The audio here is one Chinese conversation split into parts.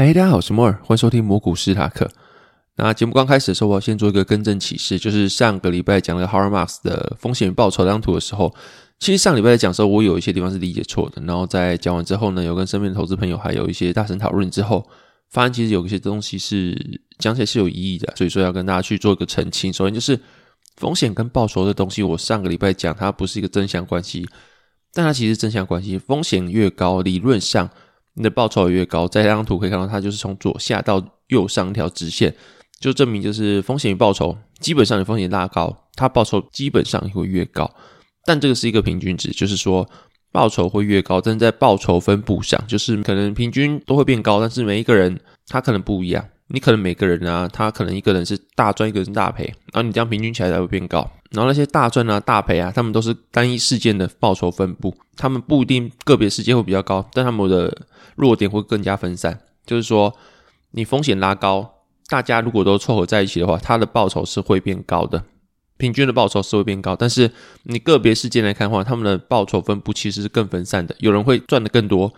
嗨，大家好，我是摩尔，欢迎收听魔股史塔克。那节目刚开始的时候，我要先做一个更正启事，就是上个礼拜讲了 Howard Marks 的风险报酬这张图的时候，其实上礼拜在讲的时候，我有一些地方是理解错的。然后在讲完之后呢，有跟身边的投资朋友还有一些大神讨论之后，发现其实有一些东西是讲起来是有意义的，所以说要跟大家去做一个澄清。首先就是风险跟报酬的东西，我上个礼拜讲它不是一个正向关系，但它其实正向关系。风险越高，理论上你的报酬越高。在这张图可以看到，它就是从左下到右上一条直线。就证明，就是风险与报酬，基本上你风险拉高，它报酬基本上也会越高。但这个是一个平均值，就是说报酬会越高，但是在报酬分布上，就是可能平均都会变高，但是每一个人他可能不一样。你可能每个人啊，他可能一个人是大赚，一个人是大赔，然后你这样平均起来才会变高。然后那些大赚啊、大赔啊，他们都是单一事件的报酬分布，他们不一定个别事件会比较高，但他们的弱点会更加分散。就是说，你风险拉高。大家如果都凑合在一起的话，它的报酬是会变高的，平均的报酬是会变高。但是你个别事件来看的话，他们的报酬分布其实是更分散的，有人会赚得更多，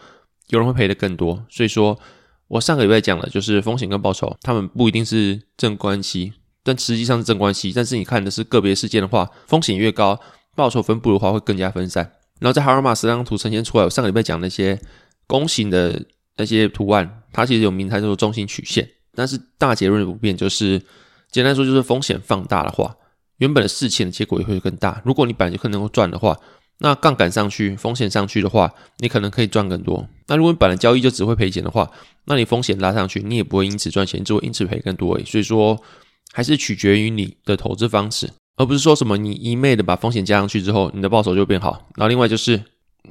有人会赔得更多。所以说我上个礼拜讲了，就是风险跟报酬，他们不一定是正关系，但实际上是正关系。但是你看的是个别事件的话，风险越高，报酬分布的话会更加分散。然后在哈尔马斯这张图呈现出来，我上个礼拜讲那些弓形的那些图案，它其实有名称叫做中心曲线。但是大结论不变，就是简单说，就是风险放大的话，原本的事情的结果也会更大。如果你本来就可能够赚的话，那杠杆上去，风险上去的话，你可能可以赚更多。那如果你本来交易就只会赔钱的话，那你风险拉上去，你也不会因此赚钱，只会因此赔更多。所以说，还是取决于你的投资方式，而不是说什么你一昧的把风险加上去之后，你的报酬就变好。然后另外就是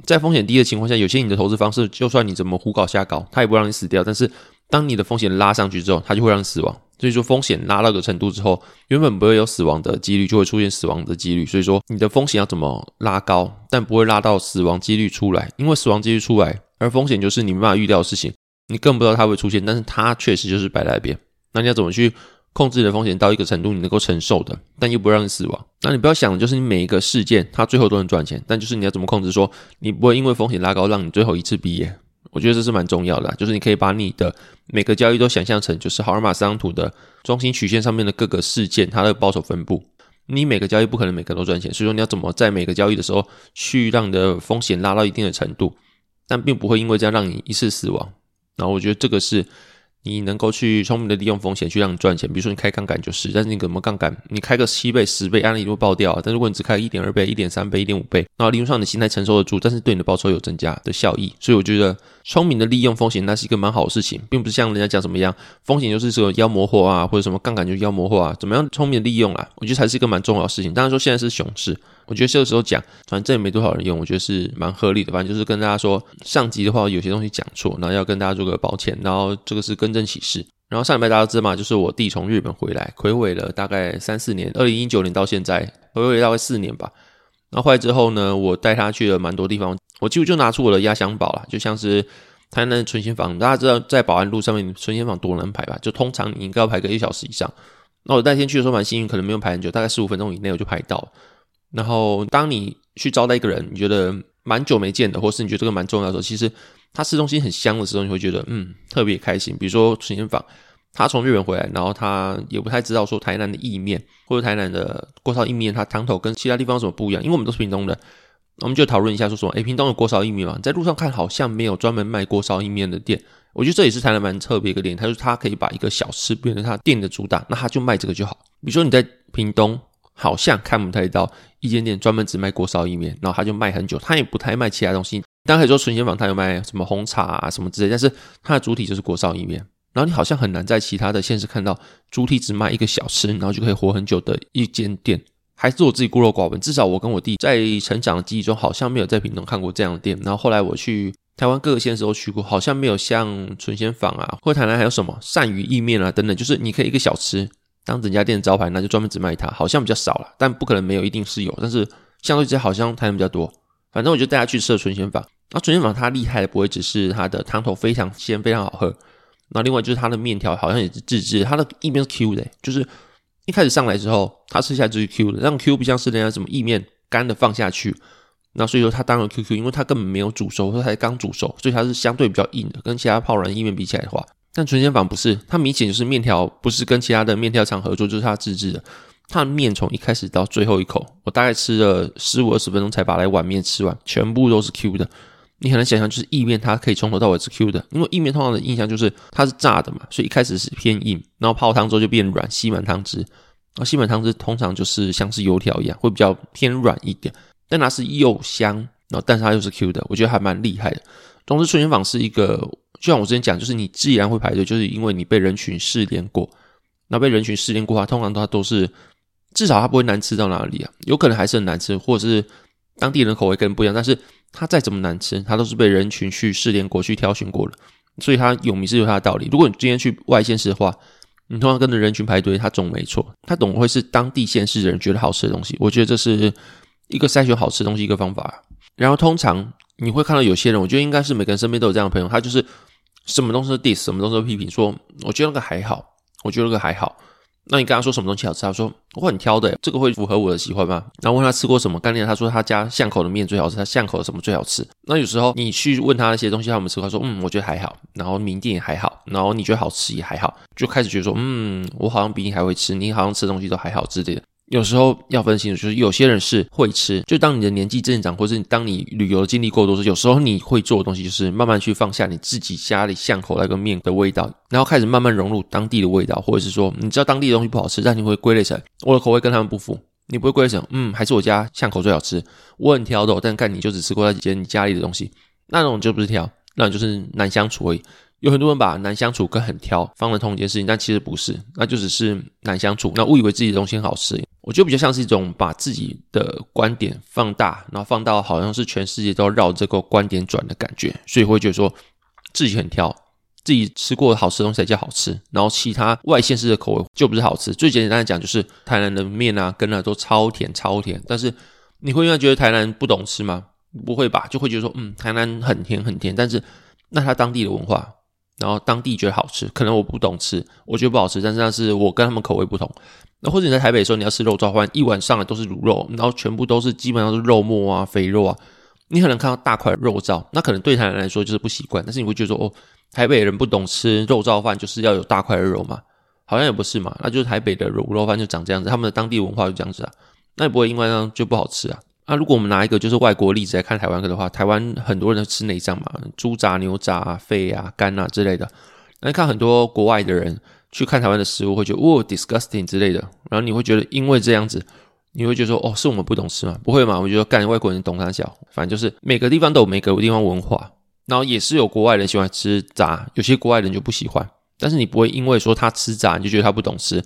在风险低的情况下，有些你的投资方式，就算你怎么胡搞瞎搞，它也不会让你死掉。但是当你的风险拉上去之后，它就会让你死亡。所以说，风险拉到一个程度之后，原本不会有死亡的几率，就会出现死亡的几率。所以说，你的风险要怎么拉高，但不会拉到死亡几率出来，因为死亡几率出来，而风险就是你没办法预料的事情，你更不知道它会出现，但是它确实就是摆在那边。那你要怎么去控制你的风险到一个程度，你能够承受的，但又不让你死亡？那你不要想的就是你每一个事件，它最后都能赚钱，但就是你要怎么控制说，你不会因为风险拉高，让你最后一次毕业。我觉得这是蛮重要的，就是你可以把你的每个交易都想象成，就是好尔马斯张图的中心曲线上面的各个事件，它的报酬分布。你每个交易不可能每个都赚钱，所以说你要怎么在每个交易的时候去让你的风险拉到一定的程度，但并不会因为这样让你一次死亡。然后我觉得这个是。你能够去聪明的利用风险去让你赚钱，比如说你开杠杆就是，但是你怎么杠杆？你开个七倍、十倍，案例就会爆掉啊。但如果你只开一点二倍、一点三倍、一点五倍，那理论上你心态承受得住，但是对你的报酬有增加的效益。所以我觉得聪明的利用风险，那是一个蛮好的事情，并不是像人家讲什么样，风险就是说妖魔化啊，或者什么杠杆就是妖魔化啊，怎么样聪明的利用啊？我觉得才是一个蛮重要的事情。当然说现在是熊市。我觉得这个时候讲，反正也没多少人用，我觉得是蛮合理的。反正就是跟大家说，上集的话有些东西讲错，然后要跟大家做个抱歉。然后这个是更正启事。然后上礼拜大家知道吗？就是我弟从日本回来，睽违了大概三四年，二零一九年到现在，睽违大概四年吧。然后回来之后呢，我带他去了蛮多地方，我几乎就拿出我的压箱宝了，就像是台南存钱坊，大家知道在保安路上面存钱坊多难排吧？就通常你应该要排个一小时以上。那我那天去的时候蛮幸运，可能没有排很久，大概十五分钟以内我就排到。然后，当你去招待一个人，你觉得蛮久没见的，或是你觉得这个蛮重要的时候，其实他吃东西很香的时候，你会觉得嗯特别开心。比如说存钱坊，他从日本回来，然后他也不太知道说台南的意面或者台南的锅烧意面，它汤头跟其他地方有什么不一样，因为我们都是屏东的，我们就讨论一下说说，诶，屏东有锅烧意面吗？在路上看好像没有专门卖锅烧意面的店，我觉得这也是台南蛮特别一个点，他说他可以把一个小吃变成他店的主打，那他就卖这个就好。比如说你在屏东。好像看不太到一间店专门只卖锅烧意面，然后他就卖很久，他也不太卖其他东西。当然可以说存鲜坊他有卖什么红茶啊什么之类，但是它的主体就是锅烧意面。然后你好像很难在其他的县市看到主体只卖一个小吃，然后就可以活很久的一间店。还是我自己孤陋寡闻，至少我跟我弟在成长的记忆中好像没有在屏东看过这样的店。然后后来我去台湾各个县市都去过，好像没有像存鲜坊啊，或台南还有什么鳝鱼意面啊等等，就是你可以一个小吃当整家店的招牌，那就专门只卖它，好像比较少了，但不可能没有，一定是有，但是相对之下好像台南比较多。反正我就带他去吃了纯鲜坊，那纯鲜坊它厉害的不会只是它的汤头非常鲜，非常好喝，那另外就是它的面条好像也是自制，它的意面是 Q 的，就是一开始上来之后，它吃起来就是 Q 的，那种 Q 不像是人家什么意面干的放下去。那所以说它当然 QQ，因为它根本没有煮熟，它才刚煮熟，所以它是相对比较硬的，跟其他泡软意面比起来的话。但存贤坊不是，它明显就是面条不是跟其他的面条厂合作，就是它自制的。它的面从一开始到最后一口，我大概吃了十五二十分钟才把那碗面吃完，全部都是 Q 的。你很难想象，就是意面它可以从头到尾是 Q 的，因为意面通常的印象就是它是炸的嘛，所以一开始是偏硬，然后泡汤之后就变软，吸满汤汁。然后吸满汤汁通常就是像是油条一样，会比较偏软一点。但它是又香，然后但是它又是 Q 的，我觉得还蛮厉害的。总之，存贤坊是一个，就像我之前讲，就是你既然会排队，就是因为你被人群试炼过。那被人群试炼过的话，通常它都是至少它不会难吃到哪里啊，有可能还是很难吃，或者是当地人口味跟人不一样。但是它再怎么难吃，它都是被人群去试炼过去挑选过了，所以它有名是有它的道理。如果你今天去外县市的话，你通常跟着人群排队，它总没错，它总会是当地县市的人觉得好吃的东西。我觉得这是。一个筛选好吃东西一个方法，然后通常你会看到有些人，我觉得应该是每个人身边都有这样的朋友，他就是什么东西都 diss，什么东西都批评，说我觉得那个还好，我觉得那个还好。那你跟他说什么东西好吃，他说我很挑的，这个会符合我的喜欢吗？然后问他吃过什么，干练他说他家巷口的面最好吃，他巷口的什么最好吃。那有时候你去问他那些东西他有没有吃过，他说嗯，我觉得还好。然后名店也还好，然后你觉得好吃也还好，就开始觉得说嗯，我好像比你还会吃，你好像吃东西都还好之类的。有时候要分清楚，就是有些人是会吃，就当你的年纪增长，或是当你旅游的经历够多时，有时候你会做的东西就是慢慢去放下你自己家里巷口那个面的味道，然后开始慢慢融入当地的味道，或者是说你知道当地的东西不好吃，但你会归类成我的口味跟他们不符，你不会归类成嗯，还是我家巷口最好吃，我很挑的，但看你就只吃过那几间你家里的东西，那种就不是挑，那种就是难相处而已。有很多人把难相处跟很挑放在同一件事情，但其实不是，那就只是难相处，那误以为自己的东西很好吃。我觉得比较像是一种把自己的观点放大，然后放到好像是全世界都绕这个观点转的感觉，所以会觉得说自己很挑，自己吃过的好吃的东西才叫好吃，然后其他外县市的口味就不是好吃。最简单的讲就是台南的面啊，羹啊都超甜超甜，但是你会因为觉得台南不懂吃吗？不会吧，就会觉得说嗯，台南很甜很甜，但是那他当地的文化。然后当地觉得好吃，可能我不懂吃，我觉得不好吃，但是那是我跟他们口味不同。那或者你在台北的时候，你要吃肉燥饭，一碗上来都是卤肉，然后全部都是基本上是肉末啊、肥肉啊，你可能看到大块肉燥，那可能对台南来说就是不习惯，但是你会觉得说，哦，台北人不懂吃肉燥饭，就是要有大块的肉嘛？好像也不是嘛，那就是台北的卤肉饭就长这样子，他们的当地文化就这样子啊，那也不会因为这样就不好吃啊。那如果我们拿一个就是外国例子来看台湾的话，台湾很多人都吃内脏嘛，猪杂、牛杂啊、肺啊、肝啊之类的。那看很多国外的人去看台湾的食物，会觉得哦，disgusting 之类的。然后你会觉得，因为这样子，你会觉得说，哦，是我们不懂吃吗？不会嘛？我觉得干外国人懂他小，反正就是每个地方都有每个地方文化，然后也是有国外人喜欢吃杂，有些国外人就不喜欢。但是你不会因为说他吃杂，你就觉得他不懂吃。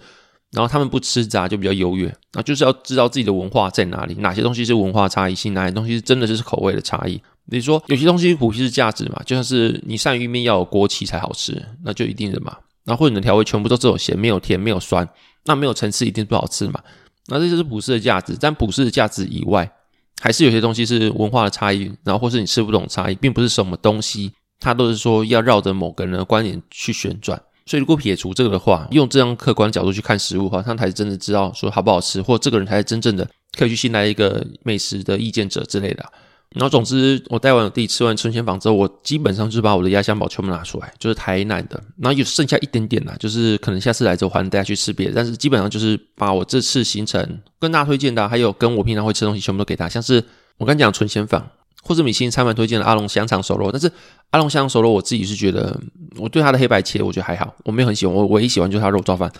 然后他们不吃杂就比较优越，那就是要知道自己的文化在哪里，哪些东西是文化差异性，哪些东西是真的就是口味的差异。你说有些东西普世是价值嘛，就像是你鳝鱼面要有锅气才好吃，那就一定的嘛。然后或者你的调味全部都只有咸，没有甜，没有酸，那没有层次一定不好吃嘛。那这就是普世的价值，但普世的价值以外，还是有些东西是文化的差异，然后或是你吃不懂差异，并不是什么东西它都是说要绕着某个人的观点去旋转。所以，如果撇除这个的话，用这样客观角度去看食物的话，他才是真的知道说好不好吃，或这个人才是真正的可以去信赖一个美食的意见者之类的。然后，总之，我带完我弟吃完存贤坊之后，我基本上就把我的压箱宝全部拿出来，就是台南的，然后有剩下一点点啦，就是可能下次来之后还能带他去吃别的，但是基本上就是把我这次行程跟大家推荐的，还有跟我平常会吃东西全部都给他，像是我刚讲存贤坊。或者米其林餐盘推荐的阿龙香肠熟肉，但是阿龙香肠熟肉我自己是觉得，我对它的黑白切我觉得还好，我没有很喜欢。我唯一喜欢就是它肉燥饭，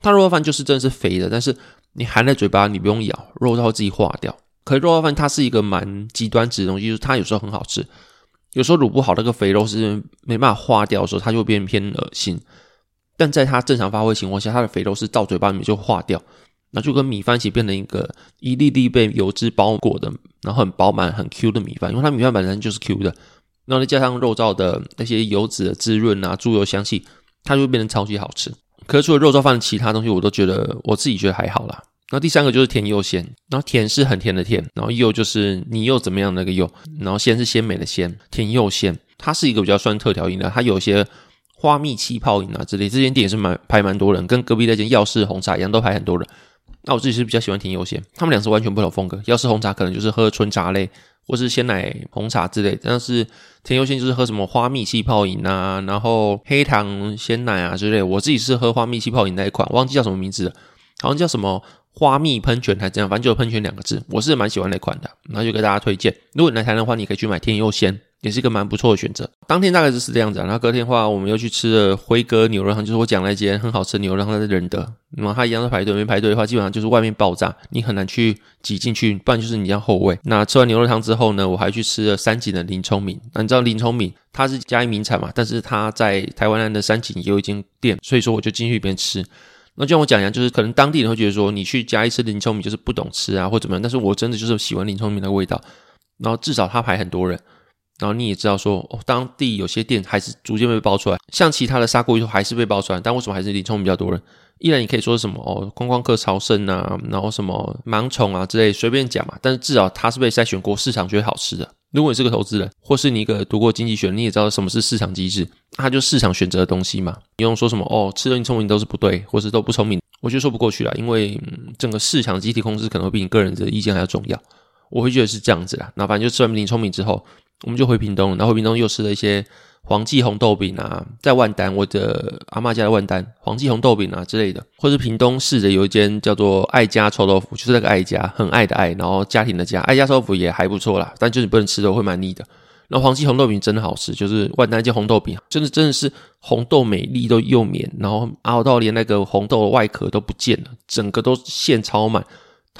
它肉燥饭就是真的是肥的，但是你含在嘴巴你不用咬，肉燥会自己化掉。可是肉燥饭它是一个蛮极端值的东西，就是它有时候很好吃，有时候卤不好那个肥肉是没办法化掉的时候，它就会变偏恶心。但在它正常发挥情况下，它的肥肉是到嘴巴里面就化掉。那就跟米饭一起变成一个一粒粒被油脂包裹的，然后很饱满、很 Q 的米饭，因为它米饭本身就是 Q 的，然后再加上肉燥的那些油脂的滋润啊，猪油香气，它就变成超级好吃。可是除了肉燥饭其他东西，我都觉得我自己觉得还好啦。然后第三个就是甜又鲜，然后甜是很甜的甜，然后又就是你又怎么样那个又，然后鲜是鲜美的鲜，甜又鲜。它是一个比较算特调饮料，它有些花蜜气泡饮啊之类，这间店也是蛮排蛮多人，跟隔壁那间药师红茶一样，都排很多人。那我自己是比较喜欢甜优鲜，他们俩是完全不同风格。要是红茶可能就是喝纯茶类，或是鲜奶红茶之类，但是甜优鲜就是喝什么花蜜气泡饮啊，然后黑糖鲜奶啊之类。我自己是喝花蜜气泡饮那一款，忘记叫什么名字了，好像叫什么。花蜜喷泉还是怎样，反正就有喷泉两个字，我是蛮喜欢那款的，然后就给大家推荐。如果你来台南的话，你可以去买甜又鲜，也是一个蛮不错的选择。当天大概就是这样子，然后隔天的话，我们又去吃了辉哥牛肉汤，就是我讲那间很好吃的牛肉汤，在仁德，那么它一样在排队，没排队的话，基本上就是外面爆炸，你很难去挤进去，不然就是你要后位。那吃完牛肉汤之后呢，我还去吃了三井的林聪明。那你知道林聪明他是嘉义名产嘛，但是他在台湾的三井也有一间店，所以说我就进去里边吃。那就像我讲一样，就是可能当地人会觉得说，你去嘉义吃林聪明就是不懂吃啊，或怎么样。但是我真的就是喜欢林聪明的味道。然后至少他排很多人，然后你也知道说，哦，当地有些店还是逐渐被爆出来，像其他的砂锅鱼头还是被爆出来，但为什么还是林聪比较多人？依然你可以说什么哦，观光客朝圣啊，然后什么盲宠啊之类，随便讲嘛。但是至少他是被筛选过，市场觉得好吃的。如果你是个投资人，或是你一个读过经济学，你也知道什么是市场机制，它就市场选择的东西嘛。你用说什么哦，吃了你聪明都是不对，或是都不聪明，我觉得说不过去了，因为、整个市场集体控制可能会比你个人的意见还要重要。我会觉得是这样子啦。那反正就吃完林聪明之后，我们就回屏东，然后屏东又吃了一些。黄记红豆饼啊，在万丹，我的阿妈家的万丹，黄记红豆饼啊之类的，或是屏东市的有一间叫做爱家臭豆腐，就是那个爱家，很爱的爱，然后家庭的家，爱家臭豆腐也还不错啦，但就是不能吃的会蛮腻的。然后黄记红豆饼真的好吃，就是万丹那间红豆饼，真的真的是红豆美丽都又绵，然后熬到连那个红豆的外壳都不见了，整个都馅超满。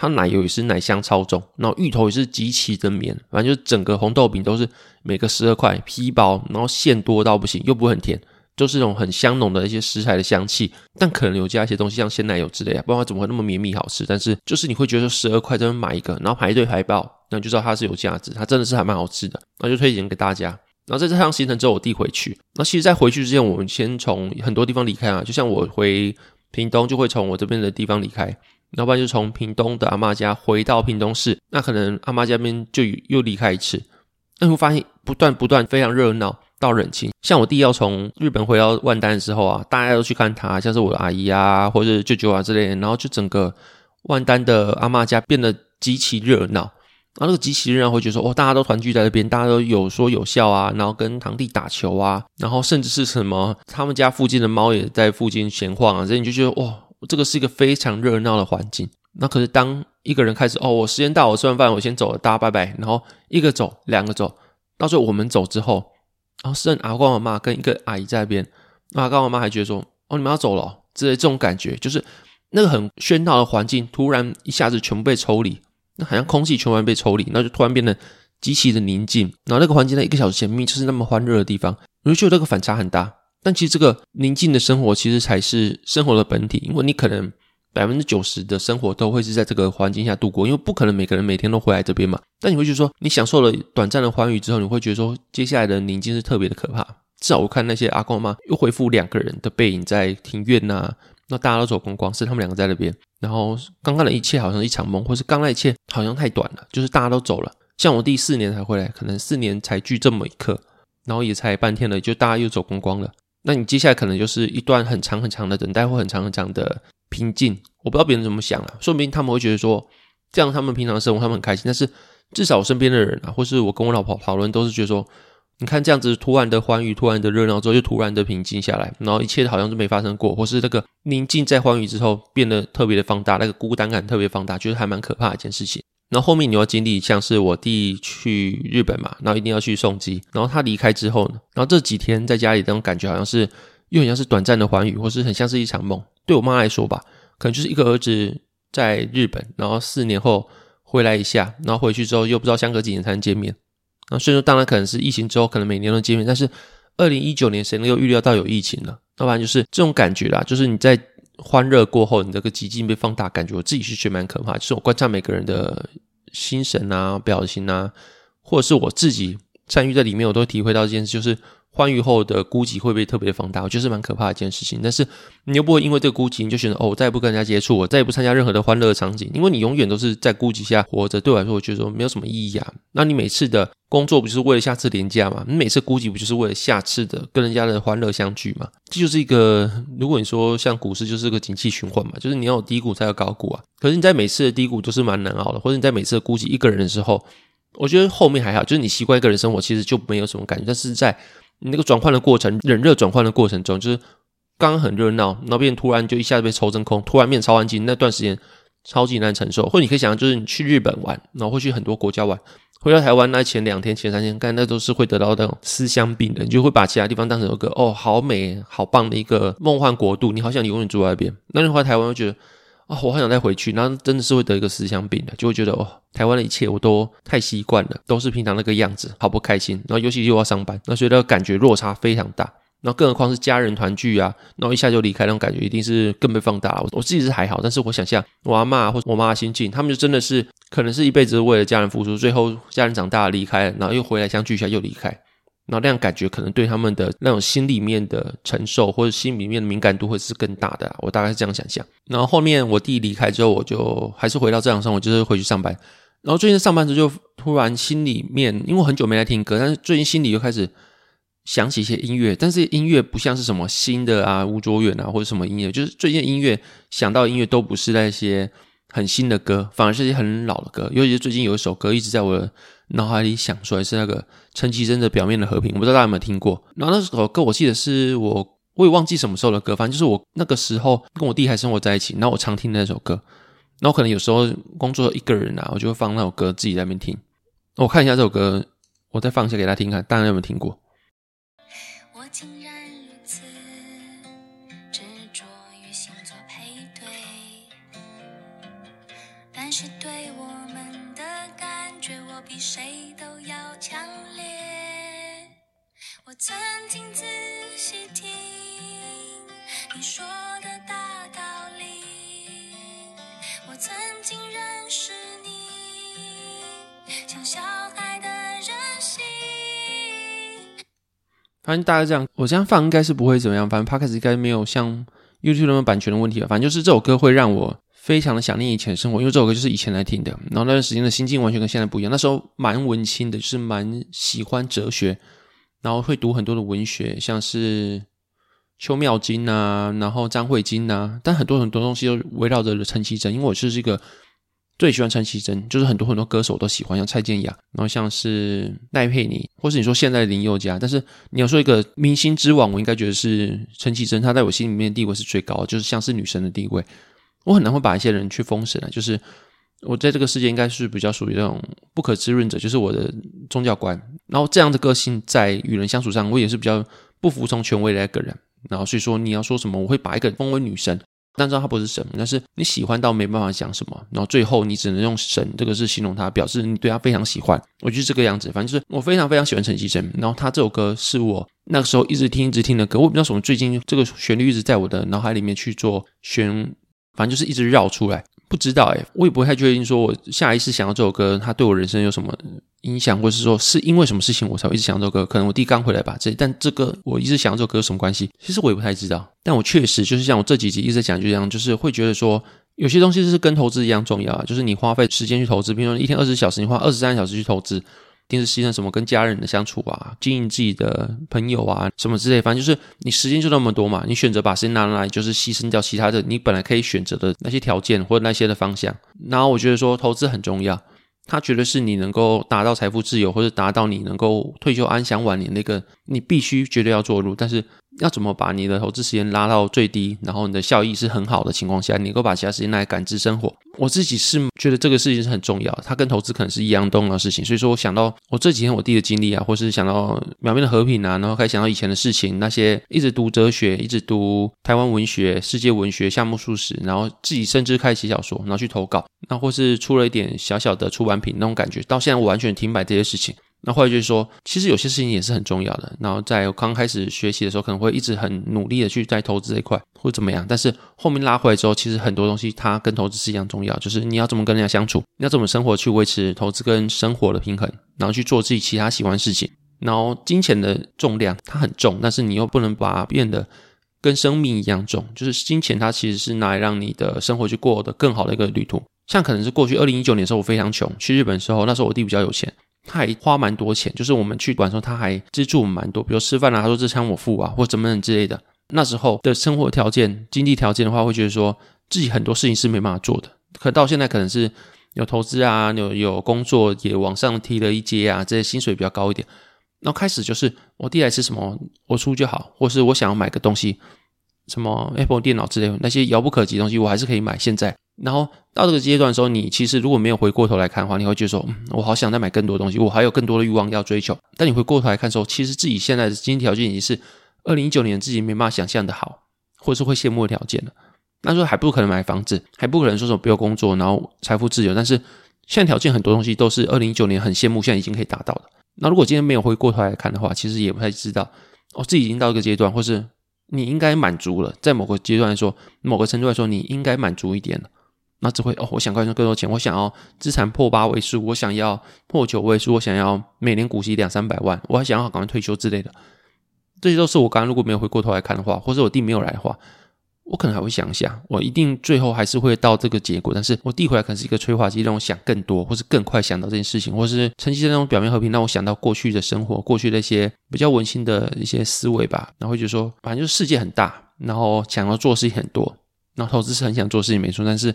它奶油也是奶香超重，然后芋头也是极其的绵，反正就整个红豆饼都是每个十二块，皮薄，然后馅多到不行，又不会很甜，就是那种很香浓的一些食材的香气，但可能有加一些东西，像鲜奶油之类啊，不然怎么会那么绵密好吃？但是就是你会觉得十二块这边买一个，然后排队排爆，那就知道它是有价值，它真的是还蛮好吃的，那就推荐给大家。然后在这趟行程之后，我弟回去，那其实，在回去之前，我们先从很多地方离开啊，就像我回屏东，就会从我这边的地方离开。要不然就从屏东的阿嬷家回到屏东市，那可能阿嬷家边就又离开一次。那你会发现不断不断非常热闹到冷清。像我弟要从日本回到万丹的时候啊，大家都去看他，像是我的阿姨啊或者舅舅啊之类的，然后就整个万丹的阿嬷家变得极其热闹。然后那个极其热闹会觉得说，哦，大家都团聚在那边，大家都有说有笑啊，然后跟堂弟打球啊，然后甚至是什么他们家附近的猫也在附近闲晃啊，所以你就觉得哇。这个是一个非常热闹的环境。那可是当一个人开始哦，我时间到，我吃完饭我先走了，大家拜拜。然后一个走，两个走，到最后我们走之后，然后剩阿公阿妈跟一个阿姨在那边。阿公阿妈还觉得说，哦，你们要走了，之类这种感觉，就是那个很喧闹的环境，突然一下子全部被抽离，那好像空气全部被抽离，那就突然变得极其的宁静。然后那个环境在一个小时前明明就是那么欢乐的地方，我就觉得这个反差很大。但其实这个宁静的生活，其实才是生活的本体。因为你可能百分之九十的生活都会是在这个环境下度过，因为不可能每个人每天都回来这边嘛。但你会觉得说，你享受了短暂的欢愉之后，你会觉得说，接下来的宁静是特别的可怕。至少我看那些阿公阿妈又恢复两个人的背影在庭院呐、那大家都走光光，是他们两个在那边。然后刚刚的一切好像是一场梦，或是刚那一切好像太短了，就是大家都走了。像我第四年才回来，可能四年才聚这么一刻，然后也才半天了，就大家又走光光了。那你接下来可能就是一段很长很长的等待，或很长很长的平静。我不知道别人怎么想啊，说不定他们会觉得说，这样他们平常生活他们很开心。但是至少我身边的人啊，或是我跟我老婆讨论，都是觉得说，你看这样子突然的欢愉，突然的热闹之后，又突然的平静下来，然后一切好像就没发生过，或是那个宁静在欢愉之后变得特别的放大，那个孤单感特别放大，觉得还蛮可怕的一件事情。然后后面你要经历像是我弟去日本嘛，然后一定要去送机，然后他离开之后呢，然后这几天在家里那种感觉好像是又很像是短暂的欢愉，或是很像是一场梦。对我妈来说吧，可能就是一个儿子在日本，然后四年后回来一下，然后回去之后又不知道相隔几年才能见面。那所以说当然可能是疫情之后可能每年都见面，但是二零一九年谁能够预料到有疫情呢？要不然就是这种感觉啦，就是你在。欢乐过后，你这个寂静被放大，感觉我自己是觉得蛮可怕。就是我观察每个人的心神啊、表情啊，或者是我自己参与在里面，我都体会到一件事，就是。欢愉后的孤寂会被特别放大，我觉得是蛮可怕的一件事情。但是你又不会因为这个孤寂，你就选择哦，我再也不跟人家接触，我再也不参加任何的欢乐的场景，因为你永远都是在孤寂下活着。对我来说，我觉得说没有什么意义啊。那你每次的工作不就是为了下次廉价吗？你每次孤寂不就是为了下次的跟人家的欢乐相聚吗？这就是一个，如果你说像股市就是个景气循环嘛，就是你要有低谷才有高谷啊。可是你在每次的低谷都是蛮难熬的，或者你在每次的孤寂一个人的时候，我觉得后面还好，就是你习惯一个人生活，其实就没有什么感觉。但是在你那个转换的过程，冷热转换的过程中，就是刚刚很热闹，然后变突然就一下子被抽真空，突然变超安静，那段时间超级难承受。或你可以想象，就是你去日本玩，然后会去很多国家玩，回到台湾那前两天、前三天，干那都是会得到那种思乡病的，你就会把其他地方当成一个哦，好美、好棒的一个梦幻国度，你好想你永远住在那边。那你回到台湾会觉得。啊、我好想再回去，然后真的是会得一个思乡病的，就会觉得哦，台湾的一切我都太习惯了，都是平常那个样子，好不开心。然后尤其又要上班，那所以那个感觉落差非常大。然后更何况是家人团聚啊，然后一下就离开那种感觉，一定是更被放大了。我，我自己是还好，但是我想象我阿嬷或者我妈的心境，他们就真的是可能是一辈子为了家人付出，最后家人长大了离开了，然后又回来相聚一下又离开。然后那样感觉可能对他们的那种心里面的承受或者心里面的敏感度会是更大的，我大概是这样想象。然后后面我弟离开之后，我就还是回到正常生活，就是回去上班。然后最近上班时，就突然心里面，因为很久没来听歌，但是最近心里又开始想起一些音乐，但是音乐不像是什么新的啊，吴卓远啊或者什么音乐，就是最近音乐想到音乐都不是那些很新的歌，反而是一些很老的歌。尤其是最近有一首歌一直在我的脑海里想出来，是那个陈绮贞的《表面的和平》，我不知道大家有没有听过。然后那首歌我记得是我我也忘记什么时候的歌，反正就是我那个时候跟我弟还生活在一起，然后我常听的那首歌。然后可能有时候工作一个人啊，我就会放那首歌自己在那边听。我看一下这首歌，我再放一下给他听看，大家有没有听过？曾经仔细听你说的大道理，我曾经认识你，像小孩的任性。反正大概这样，我这样放应该是不会怎么样。反正 Podcast 应该没有像 YouTube 那么版权的问题吧。反正就是这首歌会让我非常的想念以前生活，因为这首歌就是以前来听的。然后那段时间的心境完全跟现在不一样。那时候蛮文青的，就是蛮喜欢哲学。然后会读很多的文学，像是邱妙津啊，然后张慧晶啊，但很多很多东西都围绕着陈绮贞，因为我就是一个最喜欢陈绮贞，就是很多很多歌手都喜欢，像蔡健雅，然后像是赖佩妮，或是你说现在的林宥嘉，但是你要说一个明星之王，我应该觉得是陈绮贞，她在我心里面地位是最高，就是像是女神的地位，我很难会把一些人去封神啊，就是。我在这个世界应该是比较属于那种不可知论者，就是我的宗教观。然后这样的个性在与人相处上，我也是比较不服从权威的一个人。然后所以说你要说什么，我会把一个人封为女神，但知道她不是神，但是你喜欢到没办法讲什么。然后最后你只能用神这个字形容她，表示你对她非常喜欢。我就是这个样子，反正就是我非常非常喜欢陈绮贞。然后她这首歌是我那个时候一直听一直听的歌。我不知道什么最近这个旋律一直在我的脑海里面去做旋，反正就是一直绕出来。不知道诶，我也不太确定，说我下一次想到这首歌，它对我人生有什么影响，或是说是因为什么事情我才会一直想这首歌？可能我弟刚回来吧，这但这个我一直想到这首歌有什么关系？其实我也不太知道。但我确实就是像我这几集一直在讲，就这样，就是会觉得说有些东西是跟投资一样重要啊，就是你花费时间去投资，比如说一天二十小时，你花二十三小时去投资。定是牺牲什么跟家人的相处啊，经营自己的朋友啊，什么之类，反正就是你时间就那么多嘛，你选择把时间拿来，就是牺牲掉其他的你本来可以选择的那些条件或者那些的方向。然后我觉得说投资很重要，它绝对是你能够达到财富自由或者达到你能够退休安享晚年那个你必须绝对要做的路，但是。要怎么把你的投资时间拉到最低，然后你的效益是很好的情况下，你能够把其他时间拿来感知生活？我自己是觉得这个事情是很重要，它跟投资可能是一样重要的事情。所以说我想到我这几天我弟的经历啊，或是想到表面的和平啊，然后开始想到以前的事情，那些一直读哲学，一直读台湾文学、世界文学、夏目漱石，然后自己甚至开始写小说，然后去投稿，那或是出了一点小小的出版品那种感觉，到现在我完全停摆这些事情。那后来就是说，其实有些事情也是很重要的。然后在刚开始学习的时候，可能会一直很努力的去在投资这一块或怎么样。但是后面拉回来之后，其实很多东西它跟投资是一样重要，就是你要怎么跟人家相处，你要怎么生活去维持投资跟生活的平衡，然后去做自己其他喜欢的事情。然后金钱的重量它很重，但是你又不能把它变得跟生命一样重。就是金钱它其实是拿来让你的生活去过得更好的一个旅途。像可能是过去二零一九年的时候，我非常穷，去日本的时候，那时候我弟比较有钱。他还花蛮多钱，就是我们去玩的时候，他还资助我们蛮多，比如吃饭啊，他说这餐我付啊，或怎么样之类的。那时候的生活条件、经济条件的话，会觉得说自己很多事情是没办法做的。可到现在，可能是有投资啊，有有工作也往上提了一阶啊，这些薪水比较高一点。然后开始就是我弟来吃什么，我出就好，或是我想要买个东西，什么 Apple 电脑之类的那些遥不可及的东西，我还是可以买。现在。然后到这个阶段的时候，你其实如果没有回过头来看的话，你会觉得说，嗯，我好想再买更多东西，我还有更多的欲望要追求。但你回过头来看的时候，其实自己现在的经济条件已经是二零一九年自己没办法想象的好，或者是会羡慕的条件了。那时候还不可能买房子，还不可能说什么不用工作，然后财富自由。但是现在条件很多东西都是二零一九年很羡慕，现在已经可以达到的。那如果今天没有回过头来看的话，其实也不太知道，哦，自己已经到一个阶段，或是你应该满足了，在某个阶段来说，某个程度来说，你应该满足一点了。那只会哦，我想赚更多钱，我想要资产破八位数，我想要破九位数，我想要每年股息两三百万，我还想要赶快退休之类的。这些都是我刚刚如果没有回过头来看的话，或者我弟没有来的话，我可能还会想一下，我一定最后还是会到这个结果。但是我弟回来可能是一个催化剂，让我想更多，或是更快想到这件事情，或是沉浸在那种表面和平，让我想到过去的生活，过去的一些比较温馨的一些思维吧。然后就说，反正就是世界很大，然后想要做的事情很多，然后投资是很想做事情没错，但是。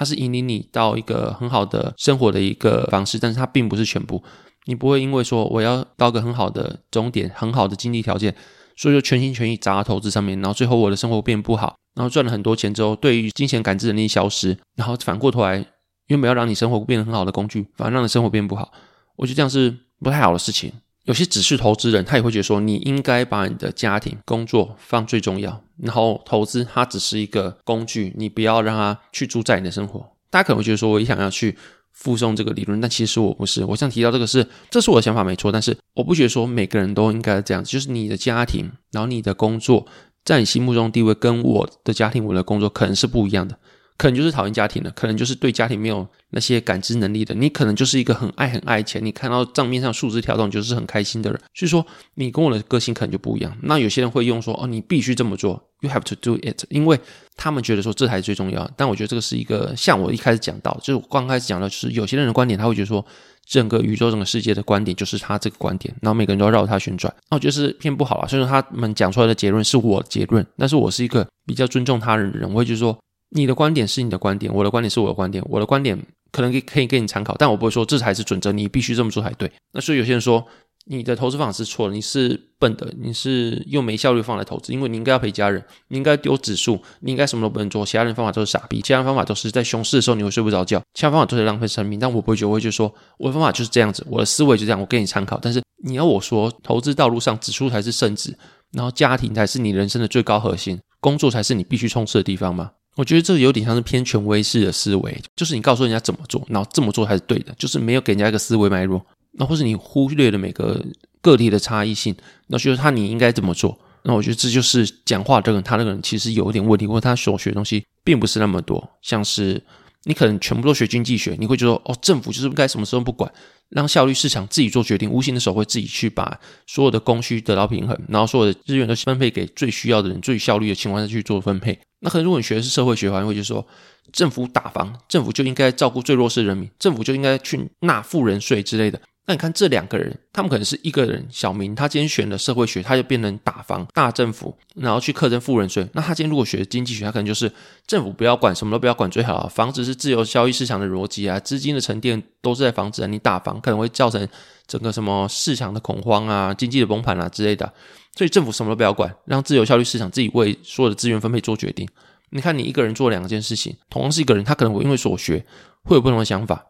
它是引领你到一个很好的生活的一个方式，但是它并不是全部。你不会因为说我要到个很好的终点、很好的经济条件，所以就全心全意砸投资上面，然后最后我的生活变不好，然后赚了很多钱之后，对于金钱感知能力消失，然后反过头来原本要让你生活变得很好的工具，反而让你生活变不好。我觉得这样是不太好的事情。有些只是投资人，他也会觉得说，你应该把你的家庭、工作放最重要，然后投资它只是一个工具，你不要让它去主宰你的生活。大家可能会觉得说，我也想要去附送这个理论，但其实我不是。我想提到这个是，这是我的想法没错，但是我不觉得说每个人都应该这样子。就是你的家庭，然后你的工作，在你心目中地位跟我的家庭、我的工作可能是不一样的。可能就是讨厌家庭的，可能就是对家庭没有那些感知能力的。你可能就是一个很爱很爱钱，你看到账面上数字跳动，就是很开心的人。所以说，你跟我的个性可能就不一样。那有些人会用说：“哦，你必须这么做，you have to do it”，因为他们觉得说这才是最重要。但我觉得这个是一个像我一开始讲到，就是我刚开始讲到，就是有些人的观点，他会觉得说整个宇宙、整个世界的观点就是他这个观点，然后每个人都要绕他旋转。那我觉得是偏不好啊。所以说他们讲出来的结论是我的结论，但是我是一个比较尊重他人的人，我会觉得说。你的观点是你的观点，我的观点是我的观点。我的观点可能可以可以给你参考，但我不会说这才是准则，你必须这么做才对。那所以有些人说你的投资方法是错的，你是笨的，你是用没效率方法来投资，因为你应该要陪家人，你应该丢指数，你应该什么都不能做，其他人方法都是傻逼，其他人方法都是在熊市的时候你会睡不着觉，其他方法都是浪费生命。但我不会觉得，我会就说我的方法就是这样子，我的思维就这样，我给你参考。但是你要我说投资道路上指数才是圣旨，然后家庭才是你人生的最高核心，工作才是你必须冲刺的地方吗？我觉得这有点像是偏权威式的思维，就是你告诉人家怎么做，然后这么做才是对的，就是没有给人家一个思维脉络，那或是你忽略了每个个体的差异性，那觉得他你应该怎么做？那我觉得这就是讲话这个他那个人其实有一点问题，或者他所学的东西并不是那么多，像是你可能全部都学经济学，你会觉得哦，政府就是该什么时候不管。让效率市场自己做决定，无形的手会自己去把所有的供需得到平衡，然后所有的资源都分配给最需要的人，最效率的情况下去做分配。那可能如果你学的是社会学的话，会觉得说政府打房，政府就应该照顾最弱势人民，政府就应该去纳富人税之类的。那你看这两个人，他们可能是一个人小明，他今天选了社会学，他就变成打房大政府，然后去课征富人税。那他今天如果学经济学，他可能就是政府不要管，什么都不要管最好。房子是自由交易市场的逻辑啊，资金的沉淀都是在房子啊。你打房可能会造成整个什么市场的恐慌啊，经济的崩盘啊之类的。所以政府什么都不要管，让自由效率市场自己为所有的资源分配做决定。你看你一个人做两件事情，同样是一个人，他可能会因为所学会有不同的想法。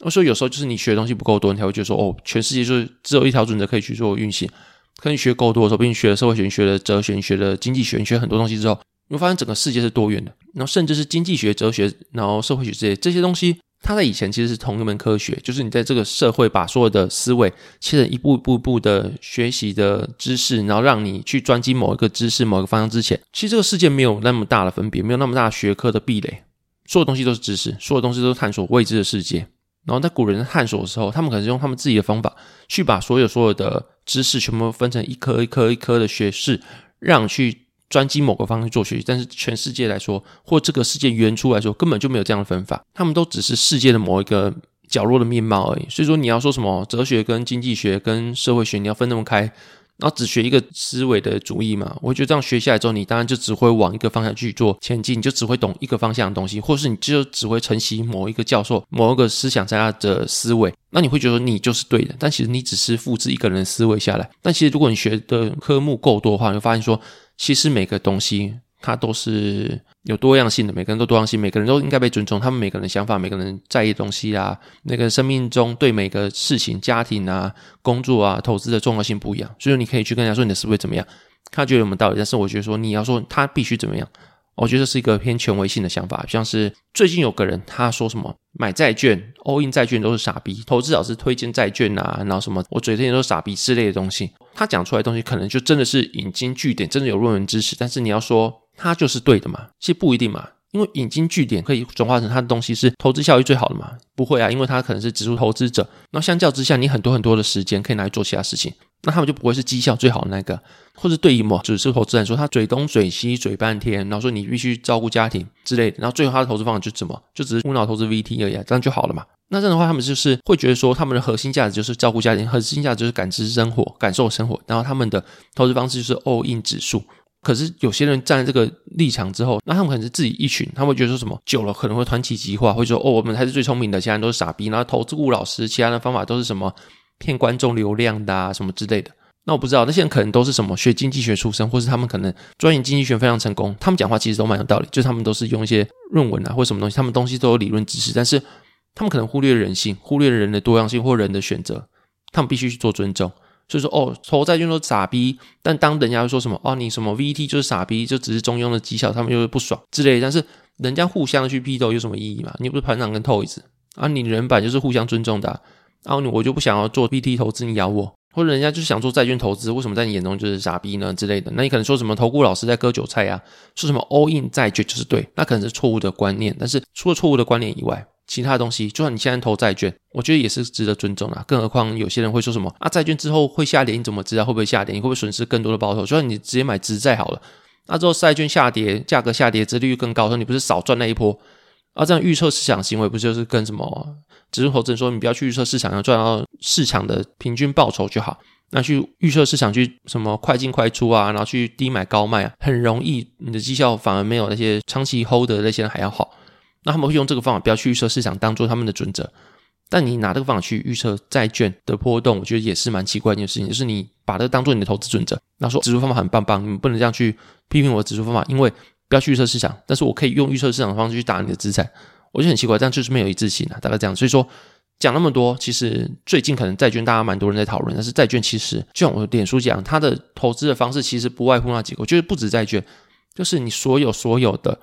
我说有时候就是你学的东西不够多，你才会觉得说哦，全世界就是只有一条准则可以去做运行。可你学够多的时候，比你学了社会学、你学了哲学、你学了经济学、你学很多东西之后，你会发现整个世界是多元的。然后甚至是经济学、哲学，然后社会学这些这些东西，它在以前其实是同一门科学，就是你在这个社会把所有的思维切成一步一步步的学习的知识，然后让你去专精某一个知识、某一个方向之前，其实这个世界没有那么大的分别，没有那么大学科的壁垒，所有东西都是知识，所有东西都是探索未知的世界。然后在古人探索的时候，他们可能是用他们自己的方法去把所有所有的知识全部分成一颗一颗一颗的学士，让去。专精某个方向做学习，但是全世界来说，或这个世界原初来说，根本就没有这样的分法。他们都只是世界的某一个角落的面貌而已。所以说，你要说什么哲学跟经济学跟社会学，你要分那么开，然后只学一个思维的主义嘛？我觉得这样学下来之后，你当然就只会往一个方向去做前进，你就只会懂一个方向的东西，或是你就只会承袭某一个教授、某一个思想家的思维。那你会觉得你就是对的，但其实你只是复制一个人的思维下来。但其实如果你学的科目够多的话，你会发现说。其实每个东西它都是有多样性的，每个人都多样性，每个人都应该被尊重。他们每个人的想法，每个人在意的东西啊，那个生命中对每个事情、家庭啊、工作啊、投资的重要性不一样。所以说，你可以去跟人家说你的思维怎么样，他觉得有没有道理。但是我觉得说你要说他必须怎么样。我觉得是一个偏权威性的想法，像是最近有个人他说什么买债券、all in 债券都是傻逼，投资老师推荐债券啊，然后什么我嘴里都是傻逼之类的东西。他讲出来的东西可能就真的是引经据典，真的有论文知识，但是你要说他就是对的嘛，其实不一定嘛。因为引经据典可以转化成他的东西是投资效益最好的嘛？不会啊，因为他可能是指数投资者。那相较之下，你很多很多的时间可以拿来做其他事情，那他们就不会是绩效最好的那个。或者对于某指数投资人说，他嘴东嘴西嘴半天，然后说你必须照顾家庭之类的，然后最后他的投资方法就怎么，就只是无脑投资 VT 而已，这样就好了嘛？那这样的话，他们就是会觉得说，他们的核心价值就是照顾家庭，核心价值就是感知生活、感受生活，然后他们的投资方式就是 all in 指数。可是有些人站在这个立场之后，那他们可能是自己一群，他们会觉得说什么久了可能会团体极化，会说哦，我们才是最聪明的，其他人都是傻逼，然后投资顾老师，其他的方法都是什么骗观众流量的啊，什么之类的。那我不知道那些人可能都是什么学经济学出身，或是他们可能钻研经济学非常成功，他们讲话其实都蛮有道理，就是他们都是用一些论文啊或什么东西，他们东西都有理论知识，但是他们可能忽略人性，忽略了人的多样性或人的选择，他们必须去做尊重。所以说哦，投债券都傻逼，但当人家说什么哦，你什么 VT 就是傻逼，就只是中庸的绩效，他们就会不爽之类的。但是人家互相去批斗有什么意义嘛？你不是盘长跟 Toys 啊？你人版就是互相尊重的。然后你我就不想要做 VT 投资，你咬我，或者人家就是想做债券投资，为什么在你眼中就是傻逼呢？之类的。那你可能说什么投顾老师在割韭菜啊？说什么 All In 债券就是对，那可能是错误的观念。但是除了错误的观念以外，其他的东西，就算你现在投债券，我觉得也是值得尊重的。更何况有些人会说什么啊，债券之后会下跌，你怎么知道会不会下跌？你会不会损失更多的报酬？就算你直接买直债好了，那之后债券下跌，价格下跌，殖利率更高，说你不是少赚那一波？啊，这样预测市场行为不就是跟什么指数投资说，你不要去预测市场，要赚到市场的平均报酬就好。那去预测市场去什么快进快出啊，然后去低买高卖啊，很容易你的绩效反而没有那些长期 hold 的那些人还要好。那他们会用这个方法，不要去预测市场，当做他们的准则。但你拿这个方法去预测债券的波动，我觉得也是蛮奇怪的一件事情。就是你把这个当做你的投资准则，那说指数方法很棒棒，你们不能这样去批评我的指数方法，因为不要去预测市场。但是我可以用预测市场的方式去打你的资产，我觉得很奇怪，这样就是没有一致性啊。大概这样，所以说讲那么多，其实最近可能债券大家蛮多人在讨论，但是债券其实就像我脸书讲，它的投资的方式其实不外乎那几个，就是不止债券，就是你所有所有的。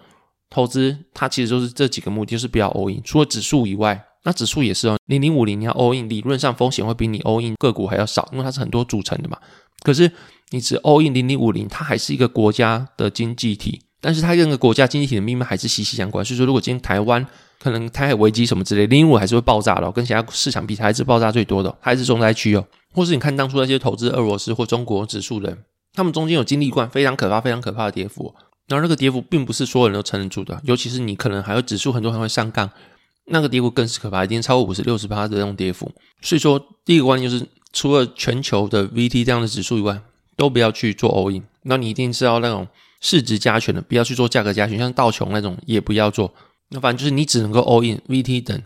投资它其实就是这几个目的，就是不要 all in。除了指数以外，那指数也是哦。零零五零你要 all in，理论上风险会比你 all in 个股还要少，因为它是很多组成的嘛。可是你只 all in 零零五零，它还是一个国家的经济体，但是它跟个国家经济体的命脉还是息息相关。所以说，如果今天台湾可能台海危机什么之类，零零五还是会爆炸的，跟其他市场比，它还是爆炸最多的，它还是重灾区哦。或是你看当初那些投资俄罗斯或中国指数的人，他们中间有经历过非常可怕、非常可怕的跌幅。然后那个跌幅并不是所有人都撑得住的，尤其是你可能还有指数很多人会上杠，那个跌幅更是可怕，已经超过五十六十趴的那种跌幅。所以说，第一个观念就是，除了全球的 VT 这样的指数以外，都不要去做 all in。那你一定是要那种市值加权的，不要去做价格加权，像道琼那种也不要做。那反正就是你只能够 all in VT 等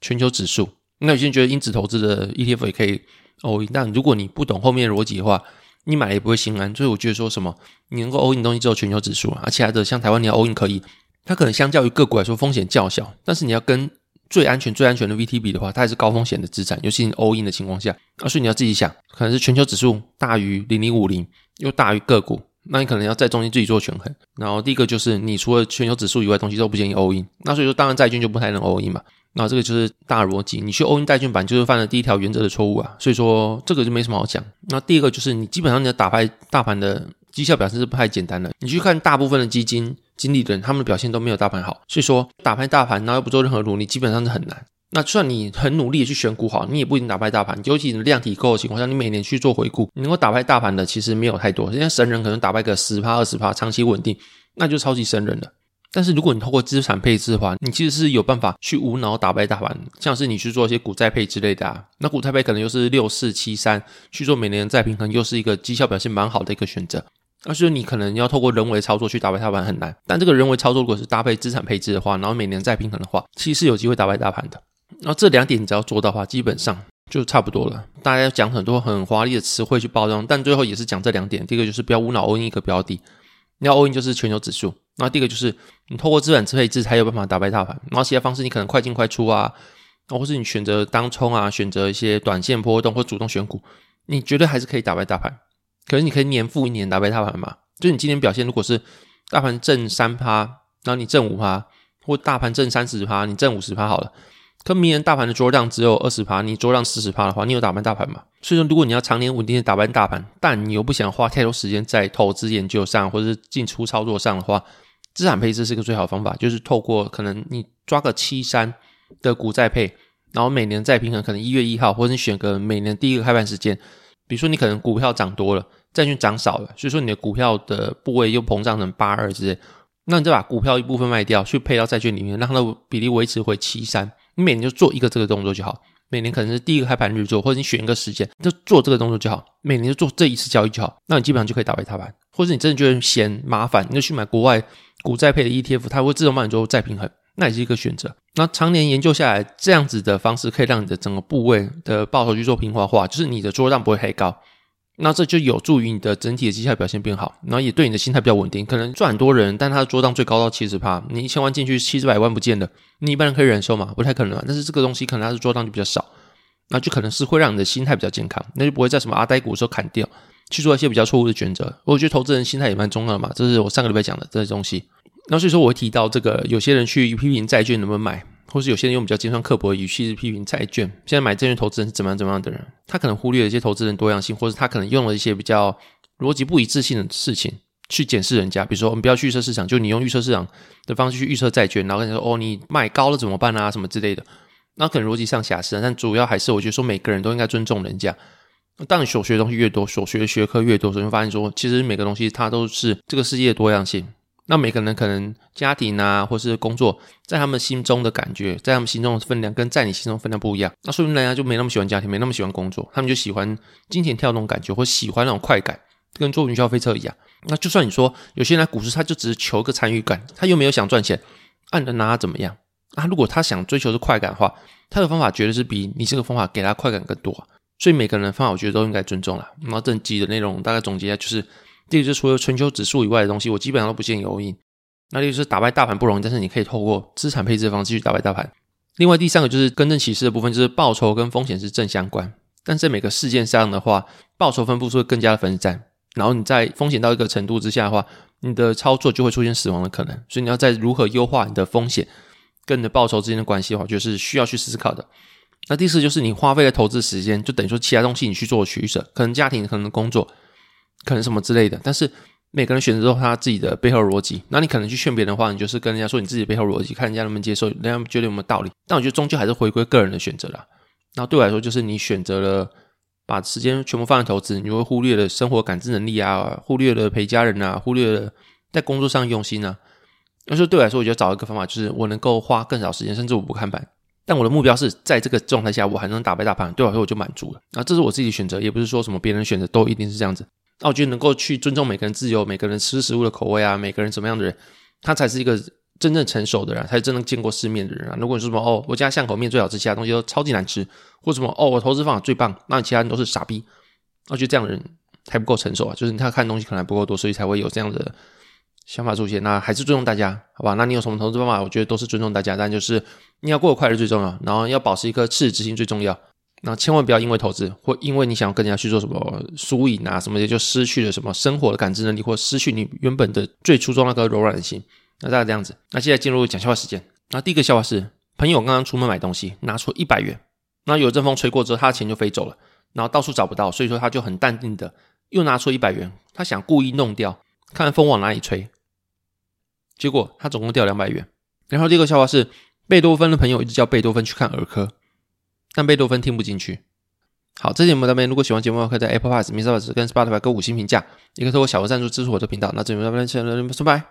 全球指数。那有些人觉得因子投资的 ETF 也可以 all in，但如果你不懂后面逻辑的话，你买了也不会心安，所以我觉得说什么你能够 all in 东西只有全球指数，而其他的像台湾你要 all in 可以，它可能相较于个股来说风险较小，但是你要跟最安全最安全的 VT 比的话，它也是高风险的资产，尤其你 all in 的情况下，啊，所以你要自己想，可能是全球指数大于零零五零，又大于个股，那你可能要在中间自己做权衡。然后第一个就是你除了全球指数以外东西都不建议 all in，那所以说当然债券就不太能 all in 嘛。那这个就是大逻辑，你去 all in 债券版就是犯了第一条原则的错误啊。所以说这个就没什么好讲。那第二个就是你基本上你要打败大盘的绩效表现是不太简单的。你去看大部分的基金经理人，他们的表现都没有大盘好。所以说打败大盘，然后又不做任何努力，基本上是很难。那就算你很努力的去选股好，你也不一定打败大盘。尤其你量体够的情况下，你每年去做回顾，你能够打败大盘的其实没有太多。现在神人可能打败个十趴二十趴，长期稳定，那就超级神人了。但是如果你透过资产配置的话，你其实是有办法去无脑打败大盘。像是你去做一些股债配之类的啊，那股债配可能又是六四七三去做每年的再平衡，又是一个绩效表现蛮好的一个选择。而是你可能要透过人为操作去打败大盘很难，但这个人为操作如果是搭配资产配置的话，然后每年再平衡的话，其实是有机会打败大盘的。然后这两点你只要做到的话，基本上就差不多了。大家讲很多很华丽的词汇去包装，但最后也是讲这两点。第一个就是不要无脑 all in 一个标的，你要 all in 就是全球指数。那第二个就是你透过资产配置才有办法打败大盘。然后其他方式你可能快进快出啊，或是你选择当冲啊，选择一些短线波动或主动选股，你绝对还是可以打败大盘。可是你可以年复一年打败大盘嘛？就你今天表现如果是大盘正三趴，然后你正五趴，或大盘正三十趴，你正五十趴好了。可明年大盘的桌量只有二十趴，你桌量四十趴的话，你有打败大盘吗？所以说，如果你要常年稳定的打败大盘，但你又不想花太多时间在投资研究上或者是进出操作上的话，资产配置是个最好方法，就是透过可能你抓个七三的股债配，然后每年再平衡，可能一月一号，或者你选个每年第一个开盘时间，比如说你可能股票涨多了，债券涨少了，所以说你的股票的部位又膨胀成八二之类，那你再把股票一部分卖掉，去配到债券里面，让它的比例维持回七三。你每年就做一个这个动作就好，每年可能是第一个开盘日做，或者你选一个时间就做这个动作就好，每年就做这一次交易就好，那你基本上就可以打败大盘。或者你真的觉得嫌麻烦，你就去买国外股债配的 ETF，它会自动帮你做再平衡，那也是一个选择。那常年研究下来，这样子的方式可以让你的整个部位的报酬去做平滑化，就是你的桌上不会太高。那这就有助于你的整体的绩效表现变好，然后也对你的心态比较稳定。可能赚很多人，但他的做账最高到七十趴，你一千万进去七十百万不见的，你一般人可以忍受吗？不太可能啊。但是这个东西可能它的做账就比较少，那就可能是会让你的心态比较健康，那就不会在什么阿呆股的时候砍掉，去做一些比较错误的选择。我觉得投资人心态也蛮重要的嘛，这是我上个礼拜讲的这些东西。那所以说我会提到这个，有些人去批评债券能不能买。或是有些人用比较尖酸刻薄的语气去批评债券，现在买债券投资人是怎么样怎么样的人，他可能忽略了一些投资人多样性，或者他可能用了一些比较逻辑不一致性的事情去检视人家。比如说，我们不要去预测市场，就你用预测市场的方式去预测债券，然后跟你说哦，你买高了怎么办啊，什么之类的，那可能逻辑上瑕疵，但主要还是我觉得说每个人都应该尊重人家。当你所学的东西越多，所学的学科越多，所以会发现说，其实每个东西它都是这个世界的多样性。那每个人可能家庭啊，或是工作，在他们心中的感觉，在他们心中的分量，跟在你心中分量不一样。那说明人家就没那么喜欢家庭，没那么喜欢工作，他们就喜欢金钱跳动感觉，或喜欢那种快感，跟坐云霄飞车一样。那就算你说有些人股市，他就只是求个参与感，他又没有想赚钱，按着拿他怎么样？啊，如果他想追求是快感的话，他的方法绝对是比你这个方法给他快感更多。所以每个人的方法，我觉得都应该尊重了。然后这集的内容大概总结一下，就是。第一个就是除了全球指数以外的东西，我基本上都不建议 all in。那就是打败大盘不容易，但是你可以透过资产配置的方式去打败大盘。另外第三个就是更正启示的部分，就是报酬跟风险是正相关，但在每个事件上的话，报酬分布是会更加的分散。然后你在风险到一个程度之下的话，你的操作就会出现死亡的可能。所以你要在如何优化你的风险跟你的报酬之间的关系的话，就是需要去思考的。那第四就是你花费的投资时间，就等于说其他东西你去做取舍，可能家庭，可能工作。可能什么之类的，但是每个人选择都他自己的背后逻辑。那你可能去劝别人的话，你就是跟人家说你自己背后逻辑，看人家能不能接受，人家觉得有没有道理。但我觉得终究还是回归个人的选择啦。那对我来说，就是你选择了把时间全部放在投资，你会忽略了生活感知能力啊，忽略了陪家人啊，忽略了在工作上用心啊。那说对我来说，我就找一个方法，就是我能够花更少时间，甚至我不看盘。但我的目标是在这个状态下，我还能打败大盘，对我来说我就满足了。那这是我自己选择，也不是说什么别人选择都一定是这样子。那我觉得能够去尊重每个人自由，每个人吃食物的口味啊，每个人怎么样的人，他才是一个真正成熟的人，才是真正见过世面的人啊。如果你说什么哦，我家巷口面最好吃，其他东西都超级难吃，或什么哦，我投资方法最棒，那你其他人都是傻逼，我觉得这样的人还不够成熟啊，就是他看东西可能还不够多，所以才会有这样的想法出现。那还是尊重大家，好吧？那你有什么投资方法？我觉得都是尊重大家，但就是你要过得快乐最重要，然后要保持一颗赤子之心最重要。那千万不要因为投资或因为你想要跟人家去做什么输赢啊什么的，就失去了什么生活的感知能力，或失去你原本的最初衷那颗柔软的心。那大概这样子。那现在进入讲笑话时间。那第一个笑话是，朋友刚刚出门买东西，拿出一百元，那有阵风吹过之后，他的钱就飞走了，然后到处找不到，所以说他就很淡定的又拿出一百元，他想故意弄掉，看风往哪里吹。结果他总共掉两百元。然后第二个笑话是，贝多芬的朋友一直叫贝多芬去看儿科。但贝多芬听不进去。好，这期节目到这边，如果喜欢节目的话，可以在 Apple Podcast、Mixer 跟 Spotify 给五星评价，也可以透过小额赞助支持我的频道。那这节目到这边，拜拜。